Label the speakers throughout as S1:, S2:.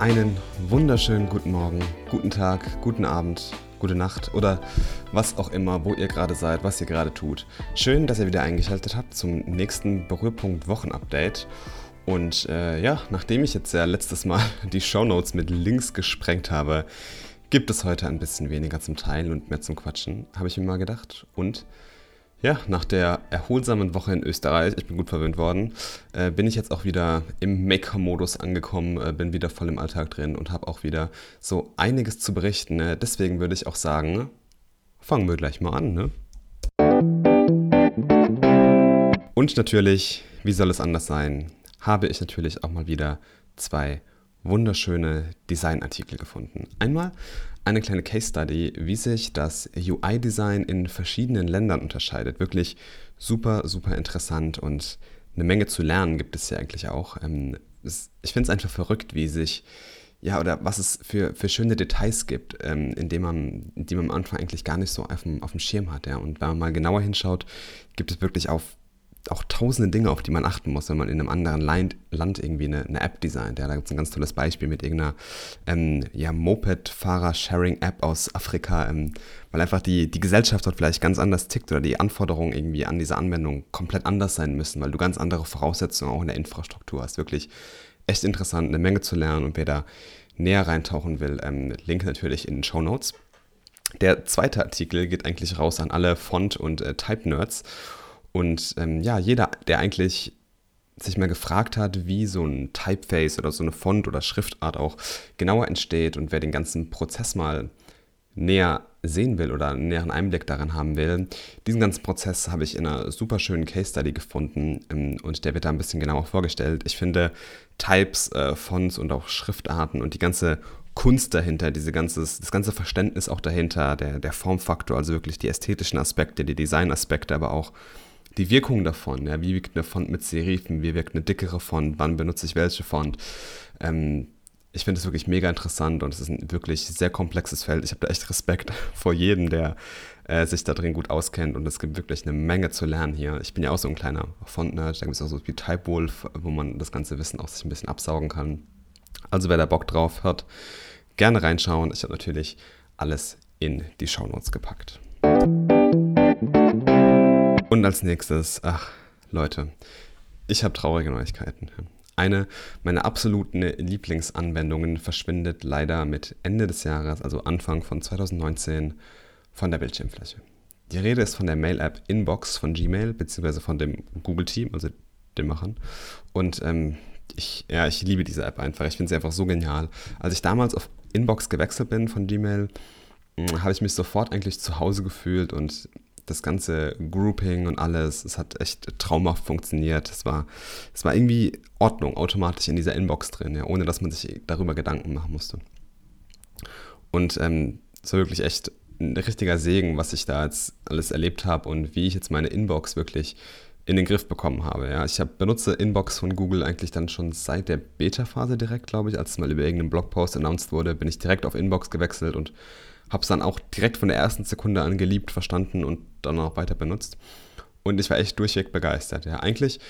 S1: Einen wunderschönen guten Morgen, guten Tag, guten Abend, gute Nacht oder was auch immer, wo ihr gerade seid, was ihr gerade tut. Schön, dass ihr wieder eingeschaltet habt zum nächsten Berührpunkt Wochenupdate. Und äh, ja, nachdem ich jetzt ja letztes Mal die Shownotes mit Links gesprengt habe, gibt es heute ein bisschen weniger zum Teilen und mehr zum Quatschen, habe ich mir mal gedacht. Und ja, nach der erholsamen Woche in Österreich, ich bin gut verwöhnt worden, äh, bin ich jetzt auch wieder im Maker-Modus angekommen, äh, bin wieder voll im Alltag drin und habe auch wieder so einiges zu berichten. Ne? Deswegen würde ich auch sagen, fangen wir gleich mal an. Ne? Und natürlich, wie soll es anders sein, habe ich natürlich auch mal wieder zwei wunderschöne Designartikel gefunden. Einmal eine kleine Case Study, wie sich das UI-Design in verschiedenen Ländern unterscheidet. Wirklich super, super interessant und eine Menge zu lernen gibt es ja eigentlich auch. Ähm, ich finde es einfach verrückt, wie sich, ja, oder was es für, für schöne Details gibt, ähm, in man, die man am Anfang eigentlich gar nicht so auf dem, auf dem Schirm hat. Ja. Und wenn man mal genauer hinschaut, gibt es wirklich auf auch tausende Dinge, auf die man achten muss, wenn man in einem anderen Land, irgendwie eine, eine App designt. Ja, da gibt es ein ganz tolles Beispiel mit irgendeiner ähm, ja, Moped-Fahrer-Sharing-App aus Afrika, ähm, weil einfach die, die Gesellschaft dort vielleicht ganz anders tickt oder die Anforderungen irgendwie an diese Anwendung komplett anders sein müssen, weil du ganz andere Voraussetzungen auch in der Infrastruktur hast. Wirklich echt interessant, eine Menge zu lernen und wer da näher reintauchen will, ähm, Link natürlich in den Show Notes. Der zweite Artikel geht eigentlich raus an alle Font- und äh, Type-Nerds. Und ähm, ja, jeder, der eigentlich sich mal gefragt hat, wie so ein Typeface oder so eine Font oder Schriftart auch genauer entsteht und wer den ganzen Prozess mal näher sehen will oder einen näheren Einblick daran haben will, diesen ganzen Prozess habe ich in einer super schönen Case Study gefunden ähm, und der wird da ein bisschen genauer vorgestellt. Ich finde Types, äh, Fonts und auch Schriftarten und die ganze Kunst dahinter, diese ganzes, das ganze Verständnis auch dahinter, der, der Formfaktor, also wirklich die ästhetischen Aspekte, die Designaspekte, aber auch die Wirkung davon. Ja, wie wirkt eine Font mit Serifen, wie wirkt eine dickere Font, wann benutze ich welche Font. Ähm, ich finde es wirklich mega interessant und es ist ein wirklich sehr komplexes Feld. Ich habe da echt Respekt vor jedem, der äh, sich da drin gut auskennt und es gibt wirklich eine Menge zu lernen hier. Ich bin ja auch so ein kleiner Font-Nerd, da gibt es auch so wie Typewolf, wo man das ganze Wissen auch sich ein bisschen absaugen kann. Also wer da Bock drauf hat, gerne reinschauen. Ich habe natürlich alles in die Shownotes gepackt. Und als nächstes, ach Leute, ich habe traurige Neuigkeiten. Eine meiner absoluten Lieblingsanwendungen verschwindet leider mit Ende des Jahres, also Anfang von 2019, von der Bildschirmfläche. Die Rede ist von der Mail-App Inbox von Gmail, beziehungsweise von dem Google-Team, also den Machern. Und ähm, ich, ja, ich liebe diese App einfach. Ich finde sie einfach so genial. Als ich damals auf Inbox gewechselt bin von Gmail, hm, habe ich mich sofort eigentlich zu Hause gefühlt und das ganze Grouping und alles, es hat echt traumhaft funktioniert. Es war, es war irgendwie Ordnung automatisch in dieser Inbox drin, ja, ohne dass man sich darüber Gedanken machen musste. Und ähm, es war wirklich echt ein richtiger Segen, was ich da jetzt alles erlebt habe und wie ich jetzt meine Inbox wirklich in den Griff bekommen habe. Ja. Ich hab, benutze Inbox von Google eigentlich dann schon seit der Beta-Phase direkt, glaube ich. Als es mal über irgendeinen Blogpost announced wurde, bin ich direkt auf Inbox gewechselt und habe es dann auch direkt von der ersten Sekunde an geliebt, verstanden und dann auch weiter benutzt. Und ich war echt durchweg begeistert. Ja, eigentlich,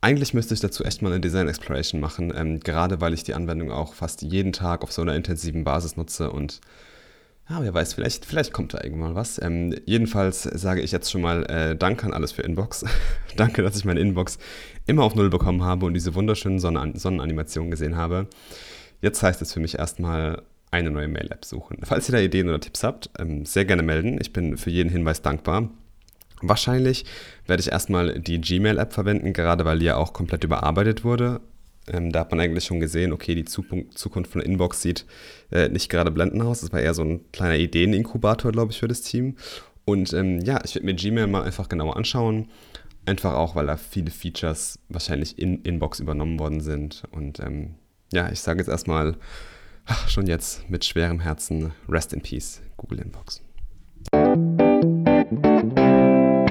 S1: eigentlich müsste ich dazu echt mal eine Design Exploration machen, ähm, gerade weil ich die Anwendung auch fast jeden Tag auf so einer intensiven Basis nutze und ja, wer weiß, vielleicht, vielleicht kommt da irgendwann was. Ähm, jedenfalls sage ich jetzt schon mal äh, Danke an alles für Inbox. Danke, dass ich meine Inbox immer auf Null bekommen habe und diese wunderschönen Sonnen Sonnenanimationen gesehen habe. Jetzt heißt es für mich erstmal eine neue Mail-App suchen. Falls ihr da Ideen oder Tipps habt, ähm, sehr gerne melden. Ich bin für jeden Hinweis dankbar. Wahrscheinlich werde ich erstmal die Gmail-App verwenden, gerade weil die ja auch komplett überarbeitet wurde. Ähm, da hat man eigentlich schon gesehen, okay, die Zukunft von Inbox sieht äh, nicht gerade blendend aus. Das war eher so ein kleiner Ideeninkubator, glaube ich, für das Team. Und ähm, ja, ich werde mir Gmail mal einfach genauer anschauen. Einfach auch, weil da viele Features wahrscheinlich in Inbox übernommen worden sind. Und ja, ich sage jetzt erstmal Ach, schon jetzt mit schwerem Herzen Rest in Peace, Google Inbox.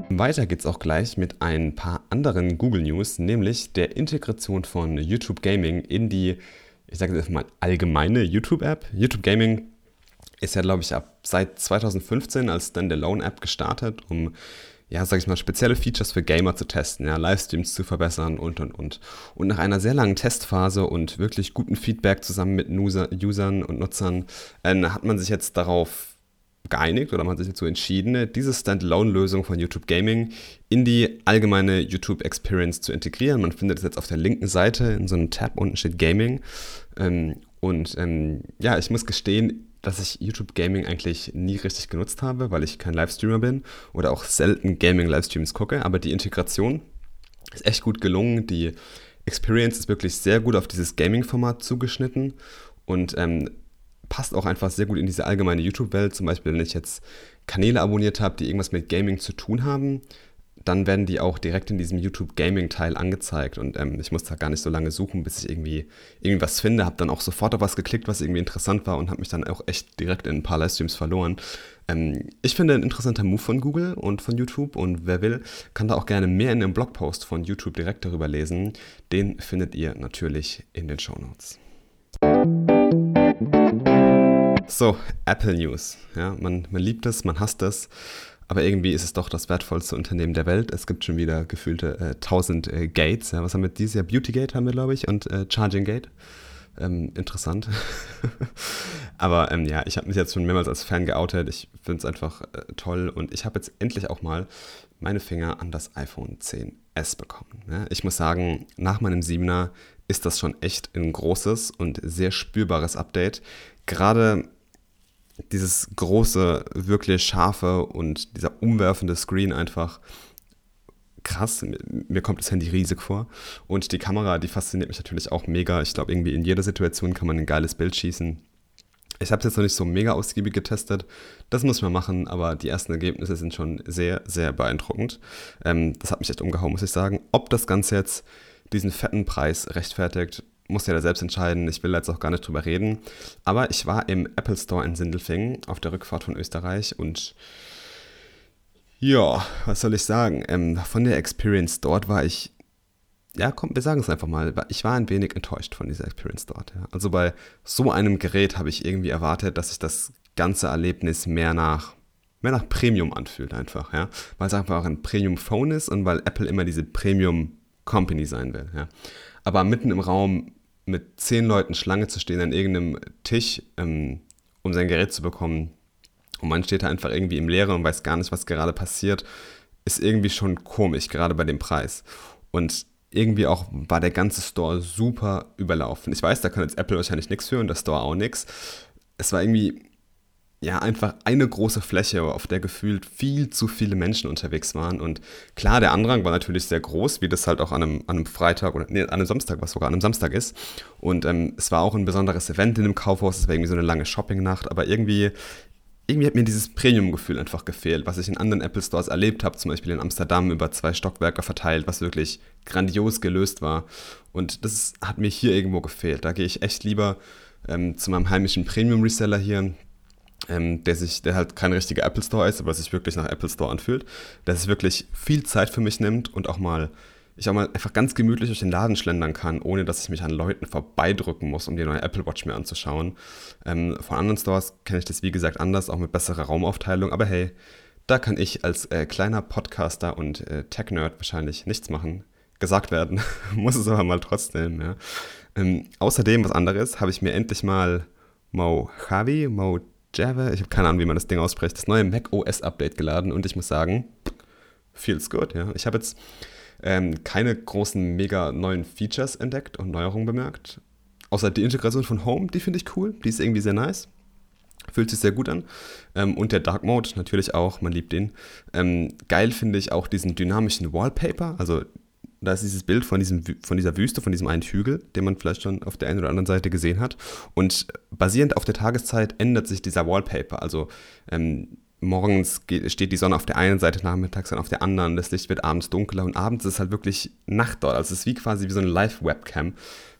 S1: Weiter geht's auch gleich mit ein paar anderen Google News, nämlich der Integration von YouTube Gaming in die, ich sage jetzt mal, allgemeine YouTube-App. YouTube Gaming ist ja, glaube ich, ab seit 2015 als Standalone-App gestartet, um ja, sag ich mal, spezielle Features für Gamer zu testen, ja, Livestreams zu verbessern und, und, und. Und nach einer sehr langen Testphase und wirklich guten Feedback zusammen mit User, Usern und Nutzern äh, hat man sich jetzt darauf geeinigt oder man hat sich dazu entschieden, diese Standalone-Lösung von YouTube Gaming in die allgemeine YouTube Experience zu integrieren. Man findet es jetzt auf der linken Seite in so einem Tab unten steht Gaming. Ähm, und ähm, ja, ich muss gestehen, dass ich YouTube Gaming eigentlich nie richtig genutzt habe, weil ich kein Livestreamer bin oder auch selten Gaming-Livestreams gucke. Aber die Integration ist echt gut gelungen. Die Experience ist wirklich sehr gut auf dieses Gaming-Format zugeschnitten und ähm, passt auch einfach sehr gut in diese allgemeine YouTube-Welt. Zum Beispiel, wenn ich jetzt Kanäle abonniert habe, die irgendwas mit Gaming zu tun haben, dann werden die auch direkt in diesem YouTube Gaming Teil angezeigt und ähm, ich musste gar nicht so lange suchen, bis ich irgendwie irgendwas finde, habe dann auch sofort auf was geklickt, was irgendwie interessant war und habe mich dann auch echt direkt in ein paar Livestreams verloren. Ähm, ich finde ein interessanter Move von Google und von YouTube und wer will, kann da auch gerne mehr in dem Blogpost von YouTube direkt darüber lesen. Den findet ihr natürlich in den Show Notes. So, Apple News. Ja, man, man liebt es, man hasst es. Aber irgendwie ist es doch das wertvollste Unternehmen der Welt. Es gibt schon wieder gefühlte äh, 1000 äh, Gates. Ja, was haben wir dieses Jahr? Beauty Gate haben wir, glaube ich, und äh, Charging Gate. Ähm, interessant. Aber ähm, ja, ich habe mich jetzt schon mehrmals als Fan geoutet. Ich finde es einfach äh, toll und ich habe jetzt endlich auch mal meine Finger an das iPhone 10s bekommen. Ja, ich muss sagen, nach meinem 7er ist das schon echt ein großes und sehr spürbares Update. Gerade dieses große, wirklich scharfe und dieser umwerfende Screen einfach krass. Mir kommt das Handy riesig vor. Und die Kamera, die fasziniert mich natürlich auch mega. Ich glaube, irgendwie in jeder Situation kann man ein geiles Bild schießen. Ich habe es jetzt noch nicht so mega ausgiebig getestet. Das muss mal machen, aber die ersten Ergebnisse sind schon sehr, sehr beeindruckend. Ähm, das hat mich echt umgehauen, muss ich sagen. Ob das Ganze jetzt diesen fetten Preis rechtfertigt, muss ja da selbst entscheiden. Ich will jetzt auch gar nicht drüber reden. Aber ich war im Apple Store in Sindelfingen auf der Rückfahrt von Österreich und ja, was soll ich sagen? Ähm, von der Experience dort war ich, ja, komm, wir sagen es einfach mal, ich war ein wenig enttäuscht von dieser Experience dort. Ja. Also bei so einem Gerät habe ich irgendwie erwartet, dass sich das ganze Erlebnis mehr nach mehr nach Premium anfühlt einfach, ja, weil es einfach auch ein Premium Phone ist und weil Apple immer diese Premium Company sein will, ja. Aber mitten im Raum mit zehn Leuten Schlange zu stehen an irgendeinem Tisch, ähm, um sein Gerät zu bekommen, und man steht da einfach irgendwie im Leere und weiß gar nicht, was gerade passiert, ist irgendwie schon komisch, gerade bei dem Preis. Und irgendwie auch war der ganze Store super überlaufen. Ich weiß, da kann jetzt Apple wahrscheinlich nichts für und der Store auch nichts. Es war irgendwie ja, einfach eine große Fläche, auf der gefühlt viel zu viele Menschen unterwegs waren. Und klar, der Andrang war natürlich sehr groß, wie das halt auch an einem, an einem Freitag oder nee, an einem Samstag, was sogar an einem Samstag ist. Und ähm, es war auch ein besonderes Event in dem Kaufhaus, es war irgendwie so eine lange Shoppingnacht, aber irgendwie, irgendwie hat mir dieses Premium-Gefühl einfach gefehlt, was ich in anderen Apple Stores erlebt habe, zum Beispiel in Amsterdam über zwei Stockwerke verteilt, was wirklich grandios gelöst war. Und das hat mir hier irgendwo gefehlt. Da gehe ich echt lieber ähm, zu meinem heimischen Premium-Reseller hier, ähm, der sich, der halt kein richtiger Apple Store ist, aber sich wirklich nach Apple Store anfühlt, der sich wirklich viel Zeit für mich nimmt und auch mal, ich auch mal einfach ganz gemütlich durch den Laden schlendern kann, ohne dass ich mich an Leuten vorbeidrücken muss, um die neue Apple Watch mir anzuschauen. Ähm, von anderen Stores kenne ich das wie gesagt anders, auch mit besserer Raumaufteilung, aber hey, da kann ich als äh, kleiner Podcaster und äh, Tech-Nerd wahrscheinlich nichts machen. Gesagt werden, muss es aber mal trotzdem. Ja. Ähm, außerdem, was anderes, habe ich mir endlich mal Mojave, Mojave, Java, ich habe keine Ahnung, wie man das Ding ausspricht, das neue Mac OS Update geladen und ich muss sagen, feels good, ja. Ich habe jetzt ähm, keine großen, mega neuen Features entdeckt und Neuerungen bemerkt. Außer die Integration von Home, die finde ich cool, die ist irgendwie sehr nice. Fühlt sich sehr gut an. Ähm, und der Dark Mode natürlich auch, man liebt den. Ähm, geil finde ich auch diesen dynamischen Wallpaper, also da ist dieses Bild von, diesem, von dieser Wüste, von diesem einen Hügel, den man vielleicht schon auf der einen oder anderen Seite gesehen hat. Und basierend auf der Tageszeit ändert sich dieser Wallpaper. Also ähm, morgens steht die Sonne auf der einen Seite, nachmittags dann auf der anderen, das Licht wird abends dunkler und abends ist halt wirklich Nacht dort. Also es ist wie quasi wie so eine Live-Webcam.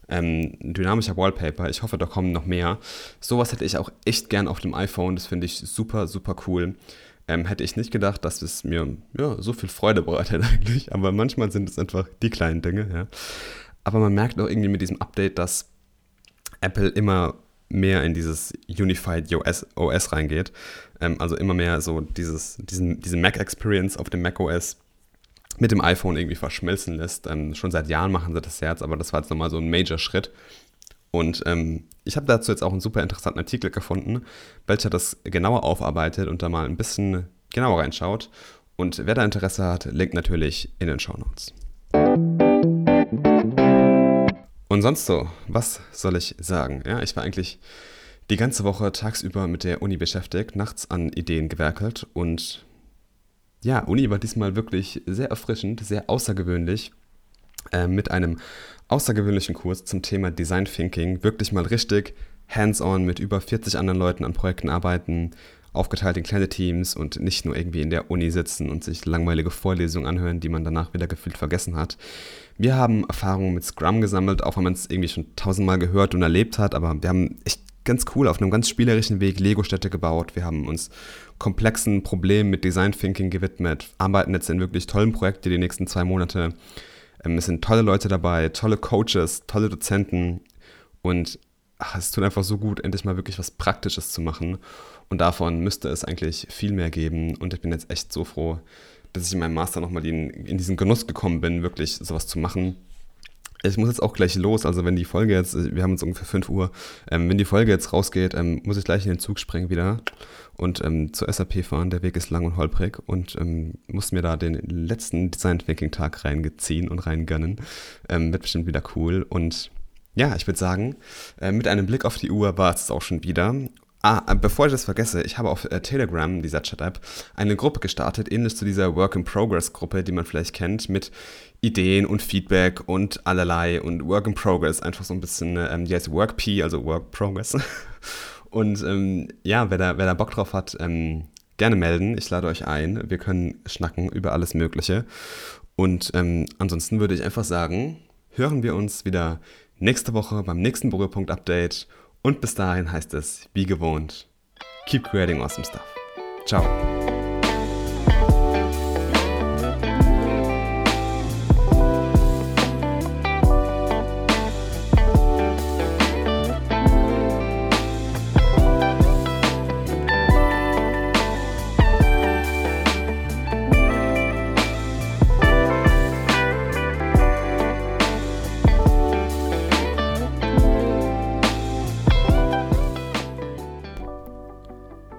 S1: Ähm, dynamischer Wallpaper. Ich hoffe, da kommen noch mehr. Sowas hätte ich auch echt gern auf dem iPhone. Das finde ich super, super cool ähm, hätte ich nicht gedacht, dass es mir ja, so viel Freude bereitet eigentlich. Aber manchmal sind es einfach die kleinen Dinge. Ja. Aber man merkt auch irgendwie mit diesem Update, dass Apple immer mehr in dieses Unified OS, OS reingeht. Ähm, also immer mehr so dieses, diesen, diese Mac-Experience auf dem macOS mit dem iPhone irgendwie verschmelzen lässt. Ähm, schon seit Jahren machen sie das jetzt, aber das war jetzt nochmal so ein Major-Schritt. Und ähm, ich habe dazu jetzt auch einen super interessanten Artikel gefunden, welcher das genauer aufarbeitet und da mal ein bisschen genauer reinschaut. Und wer da Interesse hat, Link natürlich in den Show Notes. Und sonst so, was soll ich sagen? Ja, ich war eigentlich die ganze Woche tagsüber mit der Uni beschäftigt, nachts an Ideen gewerkelt und ja, Uni war diesmal wirklich sehr erfrischend, sehr außergewöhnlich. Äh, mit einem außergewöhnlichen Kurs zum Thema Design Thinking. Wirklich mal richtig hands-on mit über 40 anderen Leuten an Projekten arbeiten, aufgeteilt in kleine Teams und nicht nur irgendwie in der Uni sitzen und sich langweilige Vorlesungen anhören, die man danach wieder gefühlt vergessen hat. Wir haben Erfahrungen mit Scrum gesammelt, auch wenn man es irgendwie schon tausendmal gehört und erlebt hat, aber wir haben echt ganz cool auf einem ganz spielerischen Weg Lego-Städte gebaut. Wir haben uns komplexen Problemen mit Design Thinking gewidmet, arbeiten jetzt in wirklich tollen Projekten die nächsten zwei Monate. Ähm, es sind tolle Leute dabei, tolle Coaches, tolle Dozenten und ach, es tut einfach so gut, endlich mal wirklich was Praktisches zu machen. Und davon müsste es eigentlich viel mehr geben. Und ich bin jetzt echt so froh, dass ich in meinem Master nochmal in, in diesen Genuss gekommen bin, wirklich sowas zu machen. Ich muss jetzt auch gleich los, also wenn die Folge jetzt, wir haben jetzt ungefähr 5 Uhr, ähm, wenn die Folge jetzt rausgeht, ähm, muss ich gleich in den Zug springen wieder und ähm, zur SAP fahren. Der Weg ist lang und holprig und ähm, muss mir da den letzten Design Thinking Tag reingeziehen und reingönnen. Ähm, wird bestimmt wieder cool und ja, ich würde sagen, äh, mit einem Blick auf die Uhr war es auch schon wieder. Ah, bevor ich das vergesse, ich habe auf äh, Telegram, dieser Chat-App, eine Gruppe gestartet, ähnlich zu dieser Work-in-Progress-Gruppe, die man vielleicht kennt, mit Ideen und Feedback und allerlei und Work-in-Progress, einfach so ein bisschen, ähm, die heißt Work-P, also Work-Progress. Und ähm, ja, wer da, wer da Bock drauf hat, ähm, gerne melden. Ich lade euch ein. Wir können schnacken über alles Mögliche. Und ähm, ansonsten würde ich einfach sagen, hören wir uns wieder nächste Woche beim nächsten Berührpunkt-Update. Und bis dahin heißt es, wie gewohnt, keep creating awesome stuff. Ciao.